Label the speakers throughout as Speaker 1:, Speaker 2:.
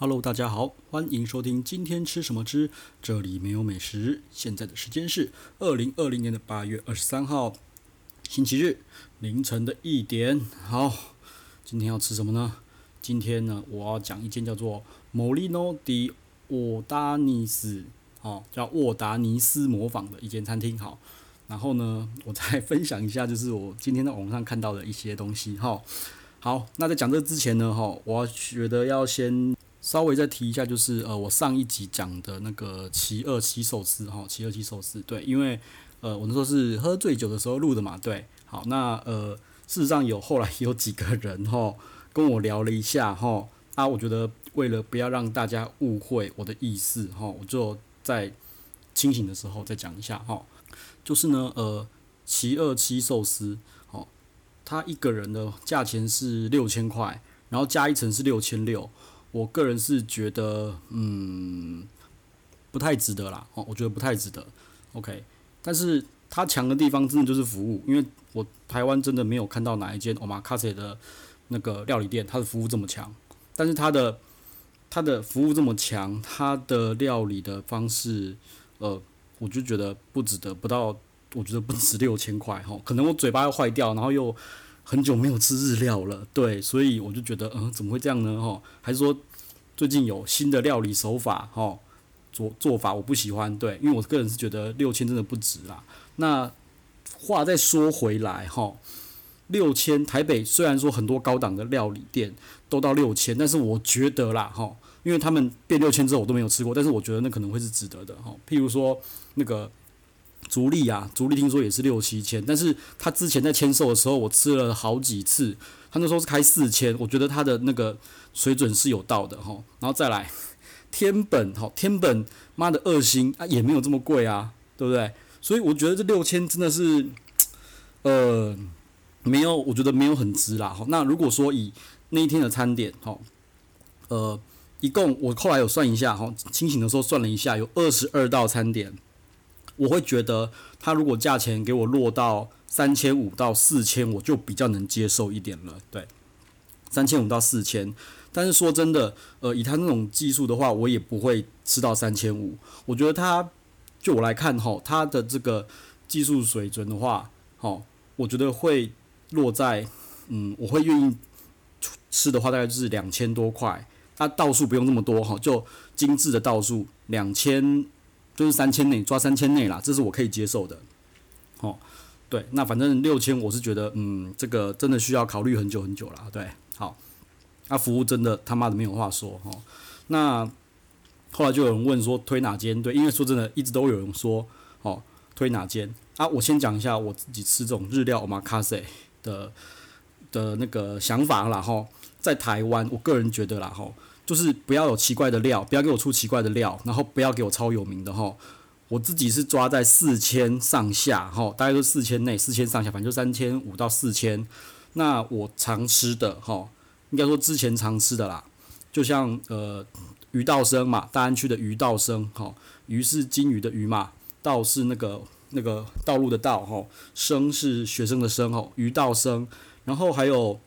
Speaker 1: Hello，大家好，欢迎收听今天吃什么吃，这里没有美食。现在的时间是二零二零年的八月二十三号，星期日凌晨的一点。好，今天要吃什么呢？今天呢，我要讲一间叫做 Molino di Odanis，哦，叫沃达尼斯模仿的一间餐厅。好，然后呢，我再分享一下，就是我今天在网上看到的一些东西。哈，好，那在讲这之前呢，哈，我觉得要先。稍微再提一下，就是呃，我上一集讲的那个奇二七寿司哈，奇二七寿司对，因为呃，我那时候是喝醉酒的时候录的嘛，对，好，那呃，事实上有后来有几个人哈跟我聊了一下哈，啊，我觉得为了不要让大家误会我的意思哈，我就在清醒的时候再讲一下哈，就是呢，呃，奇二七寿司哦，他一个人的价钱是六千块，然后加一层是六千六。我个人是觉得，嗯，不太值得啦。哦，我觉得不太值得。OK，但是它强的地方真的就是服务，因为我台湾真的没有看到哪一间 Omakase 的那个料理店，它的服务这么强。但是它的它的服务这么强，它的料理的方式，呃，我就觉得不值得，不到，我觉得不值六千块哈。可能我嘴巴要坏掉，然后又。很久没有吃日料了，对，所以我就觉得，嗯，怎么会这样呢？哈，还是说最近有新的料理手法，哈，做做法我不喜欢，对，因为我个人是觉得六千真的不值啦。那话再说回来，哈，六千台北虽然说很多高档的料理店都到六千，但是我觉得啦，哈，因为他们变六千之后我都没有吃过，但是我觉得那可能会是值得的，哈，譬如说那个。足利啊，足利听说也是六七千，但是他之前在签售的时候，我吃了好几次，他那时候是开四千，我觉得他的那个水准是有到的哈。然后再来天本好，天本妈的二星啊，也没有这么贵啊，对不对？所以我觉得这六千真的是，呃，没有，我觉得没有很值啦。哈，那如果说以那一天的餐点哈，呃，一共我后来有算一下哈，清醒的时候算了一下，有二十二道餐点。我会觉得，他如果价钱给我落到三千五到四千，我就比较能接受一点了。对，三千五到四千，但是说真的，呃，以他那种技术的话，我也不会吃到三千五。我觉得他，就我来看吼，他的这个技术水准的话，吼，我觉得会落在，嗯，我会愿意吃的话，大概就是两千多块。他道数不用那么多哈，就精致的道数两千。就是三千内抓三千内啦，这是我可以接受的。哦，对，那反正六千我是觉得，嗯，这个真的需要考虑很久很久了。对，好，那服务真的他妈的没有话说哦。那后来就有人问说推哪间？对，因为说真的，一直都有人说哦推哪间啊？我先讲一下我自己吃这种日料 Omakase 的的那个想法啦哈。在台湾，我个人觉得啦哈。就是不要有奇怪的料，不要给我出奇怪的料，然后不要给我超有名的哈。我自己是抓在四千上下哈，大概都四千内，四千上下，反正就三千五到四千。那我常吃的哈，应该说之前常吃的啦，就像呃鱼道生嘛，大安区的鱼道生哈，鱼是金鱼的鱼嘛，道是那个那个道路的道哈，生是学生的生哈，鱼道生，然后还有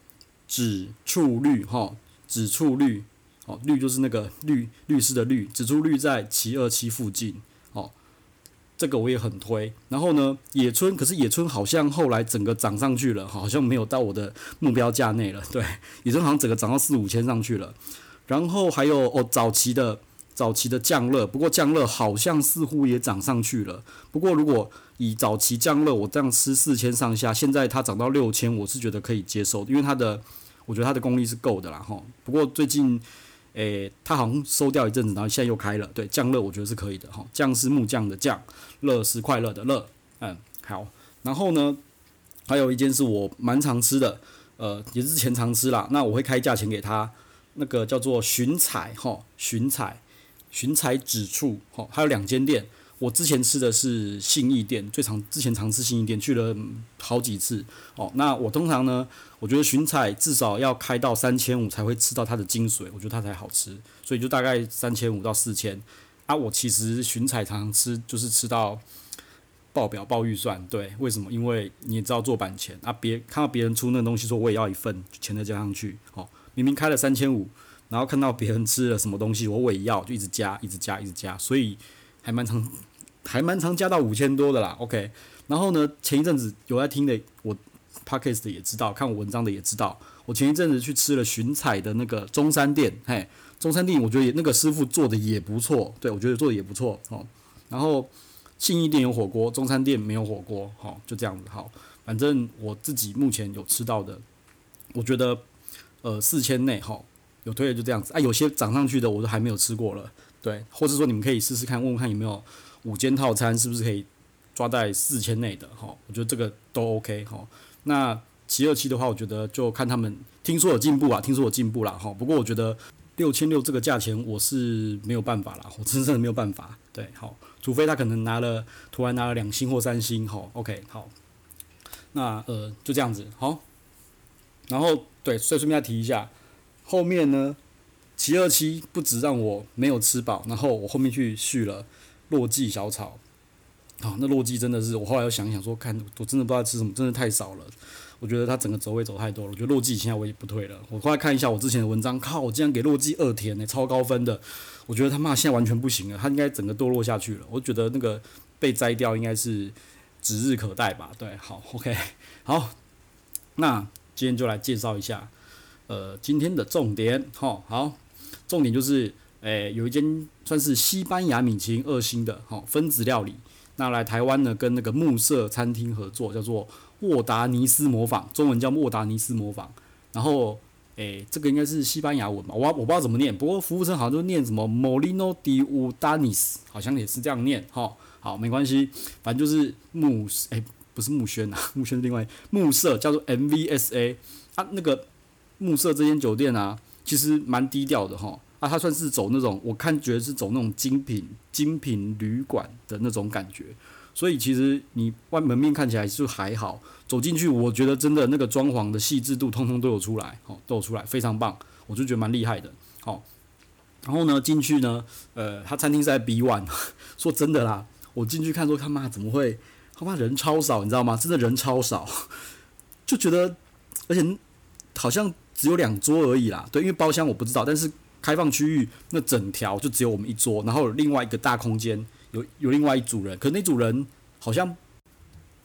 Speaker 1: 紫醋绿哈，紫醋绿。哦，绿就是那个绿律师的绿，紫醋绿在七二七附近。哦，这个我也很推。然后呢，野村，可是野村好像后来整个涨上去了，好像没有到我的目标价内了。对，野村好像整个涨到四五千上去了。然后还有哦，早期的早期的降乐，不过降乐好像似乎也涨上去了。不过如果以早期降乐我这样吃四千上下，现在它涨到六千，我是觉得可以接受，因为它的我觉得它的功力是够的啦。哈，不过最近。诶、欸，他好像收掉一阵子，然后现在又开了。对，酱乐我觉得是可以的哈。酱是木匠的酱，乐是快乐的乐。嗯，好。然后呢，还有一间是我蛮常吃的，呃，也是之前常吃啦。那我会开价钱给他，那个叫做寻彩哈，寻彩，寻彩指处哈。还有两间店。我之前吃的是信义店，最常之前常吃信义店，去了好几次。哦，那我通常呢，我觉得寻彩至少要开到三千五才会吃到它的精髓，我觉得它才好吃，所以就大概三千五到四千。啊，我其实寻彩常常吃，就是吃到爆表爆预算。对，为什么？因为你也知道做板钱啊，别看到别人出那个东西，说我也要一份，钱再加上去。哦，明明开了三千五，然后看到别人吃了什么东西，我我也要，就一直加，一直加，一直加，所以还蛮常，还蛮常加到五千多的啦。OK，然后呢，前一阵子有在听的，我 Podcast 的也知道，看我文章的也知道，我前一阵子去吃了寻彩的那个中山店，嘿，中山店我觉得也那个师傅做的也不错，对，我觉得做的也不错哦。然后信义店有火锅，中山店没有火锅，好，就这样子，好，反正我自己目前有吃到的，我觉得呃四千内哈。有推的就这样子啊，有些涨上去的我都还没有吃过了，对，或者说你们可以试试看，问问看有没有五间套餐，是不是可以抓在四千内的哈？我觉得这个都 OK 哈。那七二七的话，我觉得就看他们听说有进步啊，听说有进步了哈。不过我觉得六千六这个价钱我是没有办法啦，我真正的没有办法。对，好，除非他可能拿了突然拿了两星或三星哈。OK，好，那呃就这样子好。然后对，所以顺便再提一下。后面呢，七二七不止让我没有吃饱，然后我后面去续了洛记小炒，啊、哦，那洛记真的是我后来又想想说，看我真的不知道吃什么，真的太少了。我觉得他整个走位走太多了，我觉得洛记现在我也不退了。我后来看一下我之前的文章，靠，我竟然给洛记二天呢，超高分的。我觉得他妈现在完全不行了，他应该整个堕落下去了。我觉得那个被摘掉应该是指日可待吧。对，好，OK，好，那今天就来介绍一下。呃，今天的重点，哈，好，重点就是，诶、有一间算是西班牙米其林二星的，哈，分子料理，那来台湾呢，跟那个暮色餐厅合作，叫做沃达尼斯模仿，中文叫沃达尼斯模仿，然后，诶、这个应该是西班牙文吧，我我不知道怎么念，不过服务生好像就念什么 Molino de Udanis，好像也是这样念，哈，好，没关系，反正就是慕，诶、不是慕轩啊，慕轩是另外暮色，叫做 MVSA，啊，那个。暮色这间酒店啊，其实蛮低调的哈，啊，它算是走那种，我看觉得是走那种精品精品旅馆的那种感觉，所以其实你外门面看起来就还好，走进去我觉得真的那个装潢的细致度通通都有出来，哦，都有出来，非常棒，我就觉得蛮厉害的，好，然后呢进去呢，呃，他餐厅是在 B one，说真的啦，我进去看说他妈怎么会，他妈人超少，你知道吗？真的人超少，就觉得，而且好像。只有两桌而已啦，对，因为包厢我不知道，但是开放区域那整条就只有我们一桌，然后有另外一个大空间有有另外一组人，可那组人好像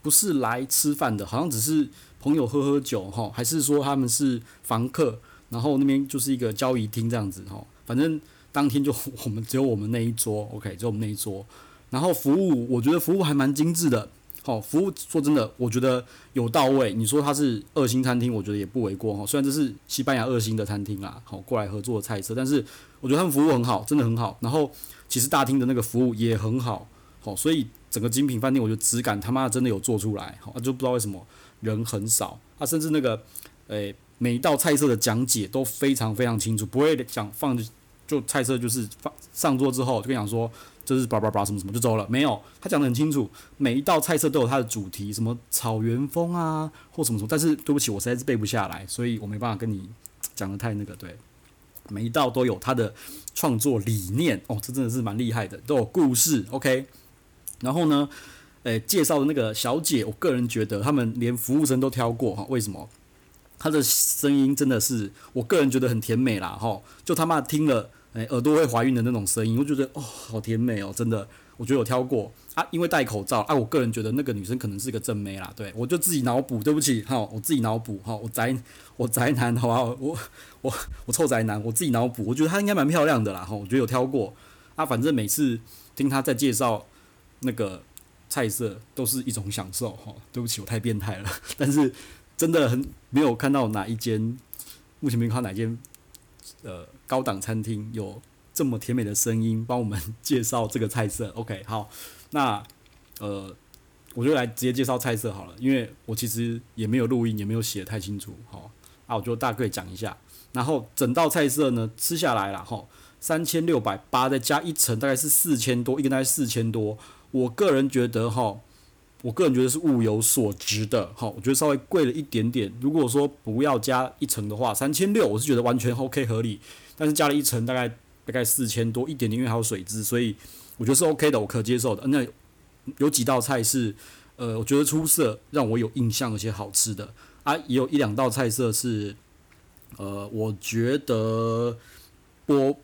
Speaker 1: 不是来吃饭的，好像只是朋友喝喝酒哈，还是说他们是房客，然后那边就是一个交易厅这样子哈，反正当天就我们只有我们那一桌，OK，只有我们那一桌，然后服务我觉得服务还蛮精致的。好，服务说真的，我觉得有到位。你说它是二星餐厅，我觉得也不为过哈。虽然这是西班牙二星的餐厅啦，好过来合作的菜色，但是我觉得他们服务很好，真的很好。然后其实大厅的那个服务也很好，好，所以整个精品饭店，我觉得质感他妈真的有做出来，好，就不知道为什么人很少啊，甚至那个诶、每一道菜色的讲解都非常非常清楚，不会讲放就菜色就是放上桌之后就跟你讲说。这是叭叭叭什么什么就走了，没有，他讲得很清楚，每一道菜色都有它的主题，什么草原风啊，或什么什么。但是对不起，我实在是背不下来，所以我没办法跟你讲得太那个。对，每一道都有它的创作理念哦，这真的是蛮厉害的，都有故事。OK，然后呢，诶，介绍的那个小姐，我个人觉得他们连服务生都挑过哈，为什么？她的声音真的是，我个人觉得很甜美啦哈，就他妈听了。哎、耳朵会怀孕的那种声音，我觉得哦，好甜美哦，真的，我觉得有挑过啊，因为戴口罩啊，我个人觉得那个女生可能是个正妹啦，对，我就自己脑补，对不起，哈，我自己脑补，哈，我宅我宅男，好不好？我我我臭宅男，我自己脑补，我觉得她应该蛮漂亮的啦，哈，我觉得有挑过啊，反正每次听她在介绍那个菜色都是一种享受，哈，对不起，我太变态了，但是真的很没有看到哪一间，目前没有看到哪间。呃，高档餐厅有这么甜美的声音帮我们介绍这个菜色，OK，好，那呃，我就来直接介绍菜色好了，因为我其实也没有录音，也没有写得太清楚，好，啊，我就大概讲一下，然后整道菜色呢吃下来了，哈，三千六百八再加一层，大概是四千多，一个大概四千多，我个人觉得哈。我个人觉得是物有所值的，好，我觉得稍微贵了一点点。如果说不要加一层的话，三千六，我是觉得完全 OK 合理。但是加了一层，大概大概四千多一点点，因为还有水渍，所以我觉得是 OK 的，我可接受的。那有几道菜是，呃，我觉得出色，让我有印象而且好吃的。啊，也有一两道菜色是，呃，我觉得不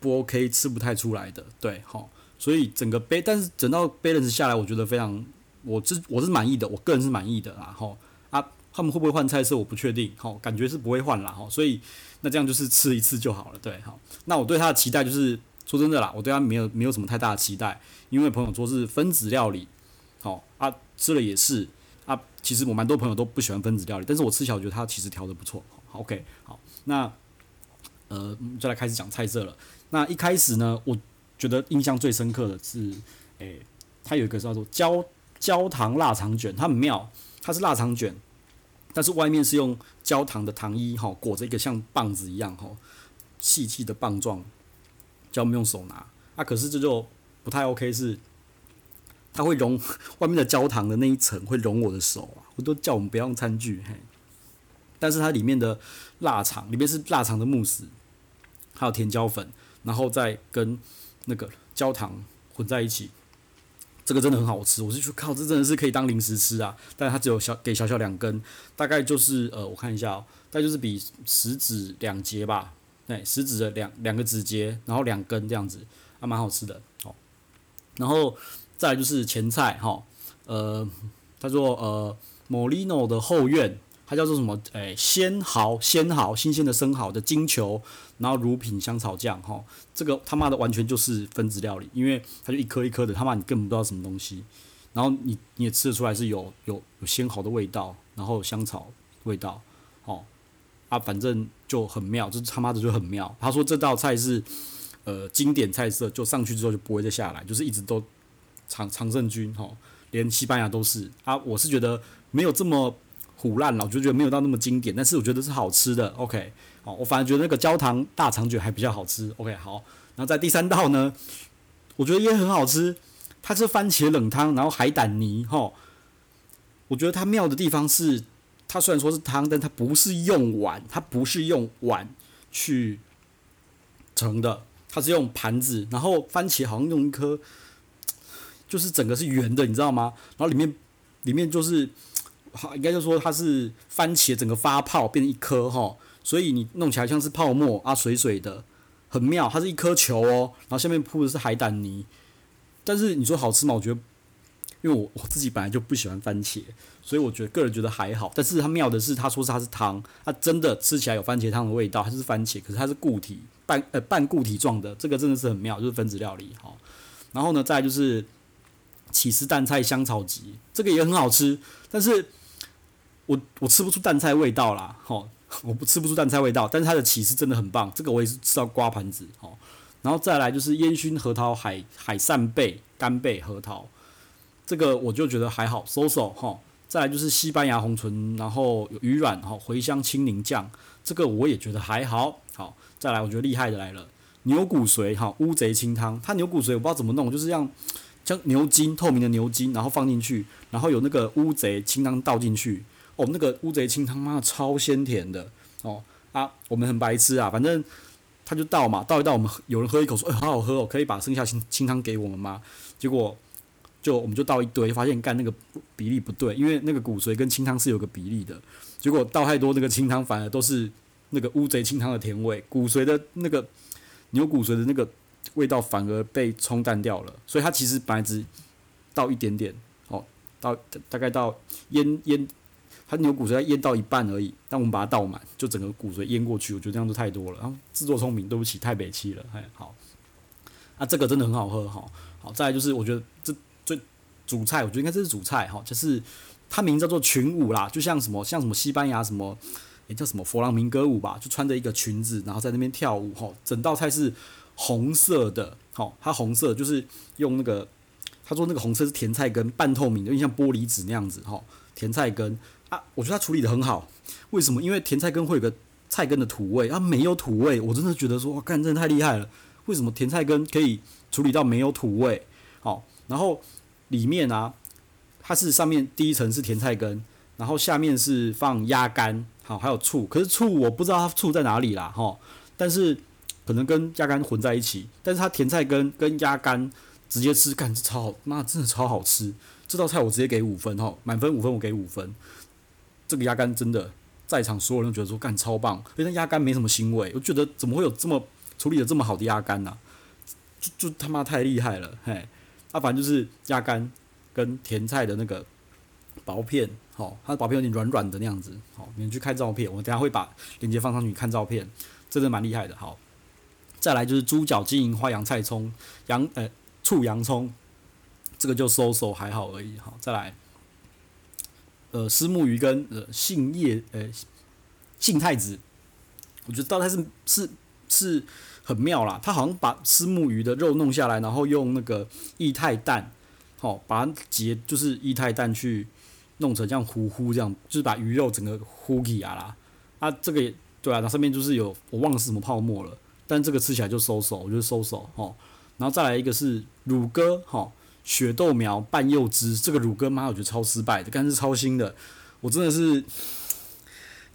Speaker 1: 不 OK，吃不太出来的，对，好，所以整个杯，但是整到 balance 下来，我觉得非常，我是我是满意的，我个人是满意的啦，哈啊，他们会不会换菜色，我不确定，好，感觉是不会换啦，哈，所以那这样就是吃一次就好了，对，好，那我对他的期待就是说真的啦，我对他没有没有什么太大的期待，因为朋友说是分子料理，好啊，吃了也是啊，其实我蛮多朋友都不喜欢分子料理，但是我吃起来我觉得他其实调的不错，，OK，好，那。呃，就来开始讲菜色了。那一开始呢，我觉得印象最深刻的是，诶、欸，它有一个叫做焦焦糖腊肠卷，它很妙，它是腊肠卷，但是外面是用焦糖的糖衣哈裹着一个像棒子一样哈细细的棒状，叫我们用手拿。啊，可是这就不太 OK，是它会融 外面的焦糖的那一层会融我的手啊，我都叫我们不要用餐具嘿。但是它里面的腊肠里面是腊肠的慕斯，还有甜椒粉，然后再跟那个焦糖混在一起，这个真的很好吃。我是说靠，这真的是可以当零食吃啊！但它只有小给小小两根，大概就是呃，我看一下哦，大概就是比食指两节吧，对，食指的两两个指节，然后两根这样子，还蛮好吃的哦。然后再就是前菜哈，呃，他说呃，Molino 的后院。它叫做什么？诶、鲜蚝，鲜蚝，新鲜的生蚝的金球，然后乳品香草酱，哈，这个他妈的完全就是分子料理，因为它就一颗一颗的，他妈你根本不知道什么东西，然后你你也吃得出来是有有有鲜蚝的味道，然后香草味道，哦，啊，反正就很妙，这他妈的就很妙。他说这道菜是呃经典菜色，就上去之后就不会再下来，就是一直都常常胜军，哈，连西班牙都是啊，我是觉得没有这么。唬烂了，我就觉得没有到那么经典，但是我觉得是好吃的。OK，好，我反而觉得那个焦糖大肠卷还比较好吃。OK，好，然后在第三道呢，我觉得也很好吃，它是番茄冷汤，然后海胆泥。哈，我觉得它妙的地方是，它虽然说是汤，但它不是用碗，它不是用碗去盛的，它是用盘子，然后番茄好像用一颗，就是整个是圆的，你知道吗？然后里面里面就是。应该就说它是番茄整个发泡变成一颗哈，所以你弄起来像是泡沫啊，水水的，很妙。它是一颗球哦，然后下面铺的是海胆泥。但是你说好吃吗？我觉得，因为我我自己本来就不喜欢番茄，所以我觉得个人觉得还好。但是它妙的是，他说是它是汤，它真的吃起来有番茄汤的味道，它是番茄，可是它是固体半呃半固体状的，这个真的是很妙，就是分子料理哈。然后呢，再就是起司蛋菜香草鸡，这个也很好吃，但是。我我吃不出蛋菜味道啦，吼，我不吃不出蛋菜味道，但是它的起司真的很棒，这个我也是吃到刮盘子，吼，然后再来就是烟熏核桃海海扇贝干贝核桃，这个我就觉得还好，so so 吼，再来就是西班牙红唇，然后有鱼软，吼，茴香青柠酱，这个我也觉得还好，好，再来我觉得厉害的来了，牛骨髓，哈，乌贼清汤，它牛骨髓我不知道怎么弄，就是这样将牛筋透明的牛筋，然后放进去，然后有那个乌贼清汤倒进去。哦，那个乌贼清汤妈的超鲜甜的哦啊，我们很白痴啊，反正他就倒嘛，倒一倒，我们有人喝一口说，哎，好好喝哦，可以把剩下清清汤给我们吗？结果就我们就倒一堆，发现干那个比例不对，因为那个骨髓跟清汤是有个比例的，结果倒太多那个清汤反而都是那个乌贼清汤的甜味，骨髓的那个牛骨髓的那个味道反而被冲淡掉了，所以它其实本来只倒一点点，哦，倒大概到腌腌。它牛骨髓要腌到一半而已，但我们把它倒满，就整个骨髓腌过去，我觉得这样就太多了。然后自作聪明，对不起，太北气了。哎，好，啊，这个真的很好喝，哈，好，再来就是我觉得这最主菜，我觉得应该这是主菜，哈，就是它名字叫做群舞啦，就像什么像什么西班牙什么，也叫什么佛朗明哥舞吧，就穿着一个裙子，然后在那边跳舞，哈，整道菜是红色的，好，它红色就是用那个，他说那个红色是甜菜根，半透明的，有点像玻璃纸那样子，哈，甜菜根。啊，我觉得他处理得很好，为什么？因为甜菜根会有个菜根的土味，它没有土味，我真的觉得说，哇，干，真的太厉害了！为什么甜菜根可以处理到没有土味？好，然后里面啊，它是上面第一层是甜菜根，然后下面是放鸭肝，好，还有醋，可是醋我不知道它醋在哪里啦，哈，但是可能跟鸭肝混在一起，但是它甜菜根跟鸭肝直接吃，干，超好，妈，真的超好吃！这道菜我直接给五分，哈，满分五分，我给五分。这个鸭肝真的，在场所有人都觉得说干超棒，因为鸭肝没什么腥味，我觉得怎么会有这么处理的这么好的鸭肝呐？就就他妈太厉害了，嘿，啊，反正就是鸭肝跟甜菜的那个薄片，好，它的薄片有点软软的那样子，好，你们去看照片，我等下会把链接放上去看照片，真的蛮厉害的，好。再来就是猪脚、金银花、洋菜葱、洋呃醋洋葱，这个就收手还好而已，好，再来，呃，虱目鱼跟呃杏叶呃杏太子，我觉得倒还是是是。很妙啦，他好像把虱目鱼的肉弄下来，然后用那个液态蛋，好把它结，就是液态蛋去弄成像糊糊这样，就是把鱼肉整个糊起啊啦。啊，这个也对啊，它上面就是有我忘了是什么泡沫了，但这个吃起来就收手，我觉得收手哦。然后再来一个是乳鸽，哈，雪豆苗拌柚汁，这个乳鸽妈我觉得超失败的，但是超新的，我真的是。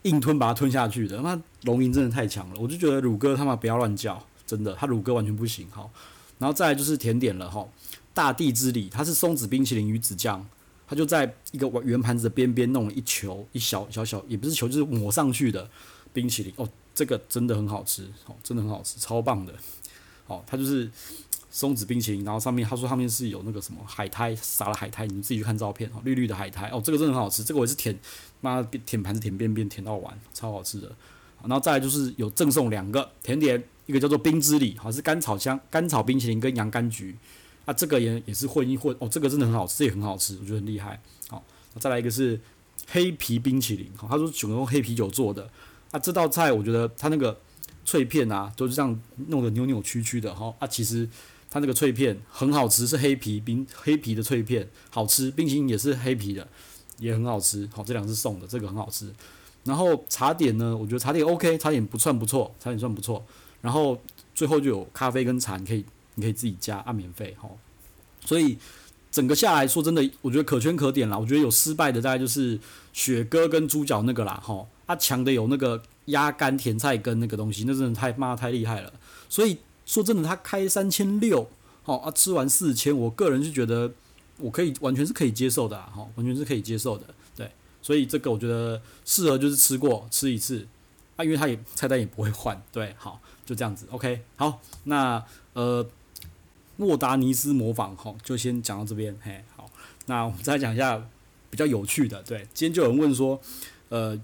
Speaker 1: 硬吞把它吞下去的，那龙吟真的太强了，我就觉得乳哥他妈不要乱叫，真的，他乳哥完全不行，好，然后再来就是甜点了哈，大地之礼，它是松子冰淇淋与子酱，它就在一个圆盘子的边边弄了一球一小小小，也不是球，就是抹上去的冰淇淋，哦，这个真的很好吃，哦，真的很好吃，超棒的，哦，它就是。松子冰淇淋，然后上面他说上面是有那个什么海苔，撒了海苔，你们自己去看照片哦，绿绿的海苔哦，这个真的很好吃，这个我也是舔，妈舔盘子舔边边舔到完，超好吃的。然后再来就是有赠送两个甜点，一个叫做冰之礼，好像是甘草香甘草冰淇淋跟洋甘菊，啊，这个也也是混一混哦，这个真的很好吃，这也很好吃，我觉得很厉害。好，再来一个是黑皮冰淇淋，好，他说选用黑啤酒做的，啊，这道菜我觉得它那个脆片啊都是这样弄得扭扭曲曲的哈，啊，其实。它那个脆片很好吃，是黑皮冰黑皮的脆片，好吃。冰淇淋也是黑皮的，也很好吃。好，这两个是送的，这个很好吃。然后茶点呢，我觉得茶点 OK，茶点不算不错，茶点算不错。然后最后就有咖啡跟茶，你可以你可以自己加，按免费哈。所以整个下来说真的，我觉得可圈可点啦。我觉得有失败的大概就是雪哥跟猪脚那个啦哈，它强的有那个鸭肝甜菜根那个东西，那真的太妈太厉害了。所以。说真的，他开三千六，好啊，吃完四千，我个人是觉得我可以完全是可以接受的，哈，完全是可以接受的，对，所以这个我觉得适合就是吃过吃一次啊，因为他也菜单也不会换，对，好，就这样子，OK，好，那呃，莫达尼斯模仿，哈，就先讲到这边，嘿，好，那我们再讲一下比较有趣的，对，今天就有人问说，呃，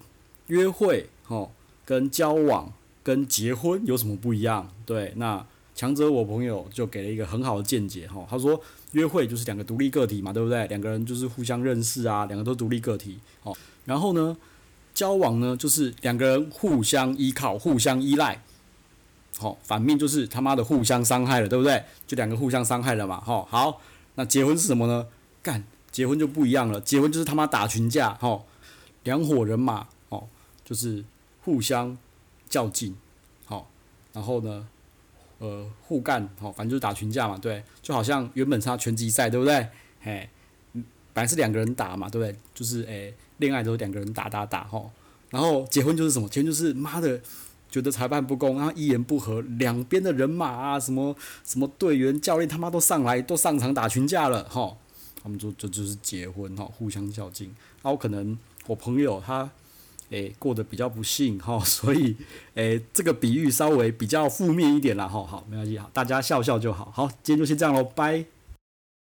Speaker 1: 约会，哈，跟交往跟结婚有什么不一样？对，那。强者我朋友就给了一个很好的见解哈，他说约会就是两个独立个体嘛，对不对？两个人就是互相认识啊，两个都独立个体。好，然后呢，交往呢就是两个人互相依靠、互相依赖。好，反面就是他妈的互相伤害了，对不对？就两个互相伤害了嘛。好，好，那结婚是什么呢？干，结婚就不一样了，结婚就是他妈打群架，哈，两伙人马，哦，就是互相较劲，好，然后呢？呃，互干，好，反正就是打群架嘛，对，就好像原本是他拳击赛，对不对？嘿，本来是两个人打嘛，对不对？就是诶，恋爱都是两个人打打打，吼，然后结婚就是什么？结婚就是妈的，觉得裁判不公，然后一言不合，两边的人马啊，什么什么队员、教练他妈都上来，都上场打群架了，吼，他们就就，就是结婚，吼，互相较劲。然后可能我朋友他。诶，过得比较不幸哈，所以诶，这个比喻稍微比较负面一点啦哈，好，没关系，好，大家笑笑就好，好，今天就先这样喽，拜。